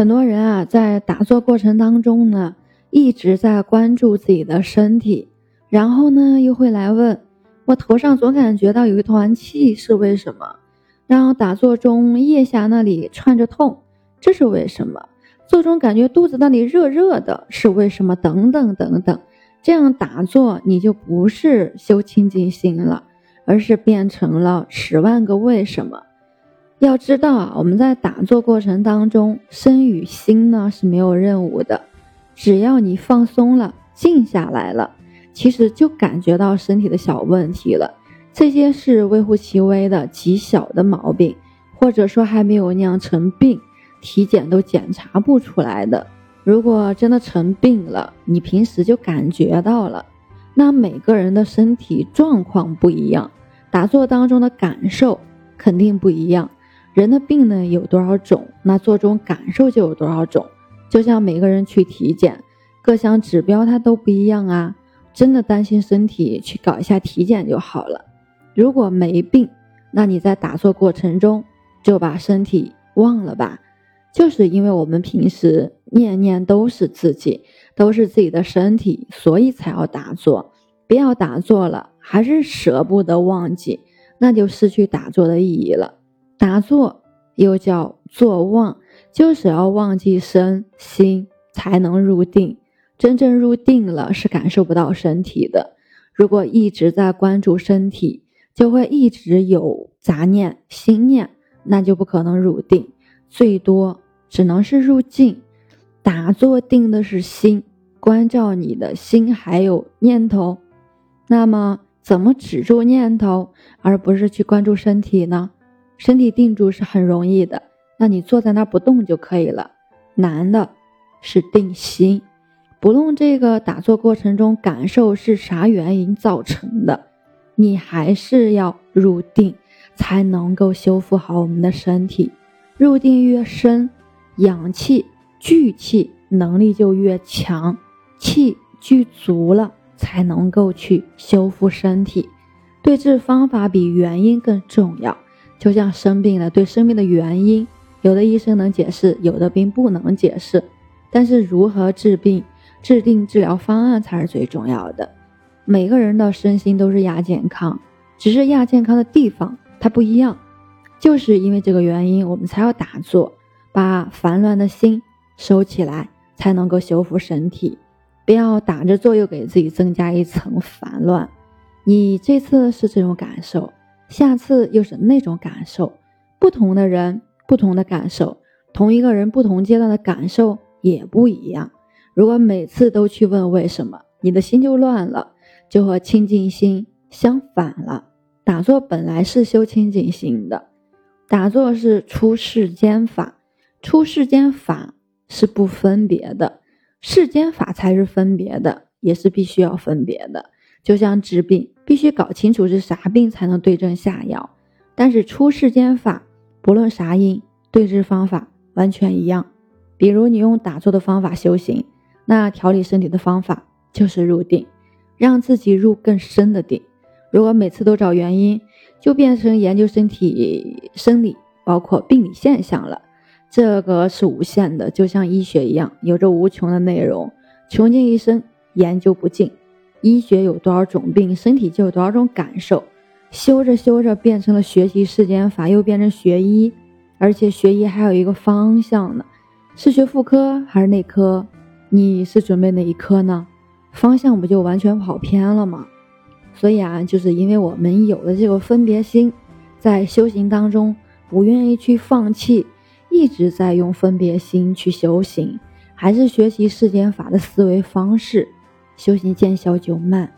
很多人啊，在打坐过程当中呢，一直在关注自己的身体，然后呢，又会来问我头上总感觉到有一团气是为什么？然后打坐中腋下那里串着痛，这是为什么？坐中感觉肚子那里热热的，是为什么？等等等等，这样打坐你就不是修清净心了，而是变成了十万个为什么。要知道啊，我们在打坐过程当中，身与心呢是没有任务的。只要你放松了、静下来了，其实就感觉到身体的小问题了。这些是微乎其微的极小的毛病，或者说还没有酿成病，体检都检查不出来的。如果真的成病了，你平时就感觉到了。那每个人的身体状况不一样，打坐当中的感受肯定不一样。人的病呢有多少种，那做中感受就有多少种。就像每个人去体检，各项指标它都不一样啊。真的担心身体，去搞一下体检就好了。如果没病，那你在打坐过程中就把身体忘了吧。就是因为我们平时念念都是自己，都是自己的身体，所以才要打坐。不要打坐了，还是舍不得忘记，那就失去打坐的意义了。打坐又叫坐忘，就是要忘记身心，才能入定。真正入定了，是感受不到身体的。如果一直在关注身体，就会一直有杂念、心念，那就不可能入定，最多只能是入静。打坐定的是心，关照你的心还有念头。那么，怎么止住念头，而不是去关注身体呢？身体定住是很容易的，那你坐在那儿不动就可以了。难的是定心，不论这个打坐过程中感受是啥原因造成的，你还是要入定，才能够修复好我们的身体。入定越深，氧气聚气能力就越强，气聚足了，才能够去修复身体。对治方法比原因更重要。就像生病了，对生病的原因，有的医生能解释，有的病不能解释。但是如何治病，制定治疗方案才是最重要的。每个人的身心都是亚健康，只是亚健康的地方它不一样。就是因为这个原因，我们才要打坐，把烦乱的心收起来，才能够修复身体。不要打着坐又给自己增加一层烦乱。你这次是这种感受。下次又是那种感受，不同的人不同的感受，同一个人不同阶段的感受也不一样。如果每次都去问为什么，你的心就乱了，就和清净心相反了。打坐本来是修清净心的，打坐是出世间法，出世间法是不分别的，世间法才是分别的，也是必须要分别的。就像治病，必须搞清楚是啥病才能对症下药。但是出世间法，不论啥因，对治方法完全一样。比如你用打坐的方法修行，那调理身体的方法就是入定，让自己入更深的定。如果每次都找原因，就变成研究身体生理，包括病理现象了。这个是无限的，就像医学一样，有着无穷的内容，穷尽一生研究不尽。医学有多少种病，身体就有多少种感受。修着修着变成了学习世间法，又变成学医，而且学医还有一个方向呢，是学妇科还是内科？你是准备哪一科呢？方向不就完全跑偏了吗？所以啊，就是因为我们有了这个分别心，在修行当中不愿意去放弃，一直在用分别心去修行，还是学习世间法的思维方式。修行见效就慢，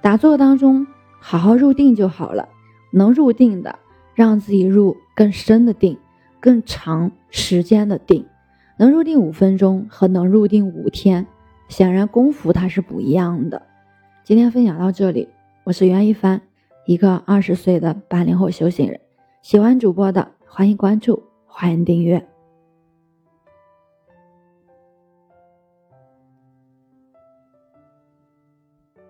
打坐当中好好入定就好了。能入定的，让自己入更深的定，更长时间的定。能入定五分钟和能入定五天，显然功夫它是不一样的。今天分享到这里，我是袁一帆，一个二十岁的八零后修行人。喜欢主播的，欢迎关注，欢迎订阅。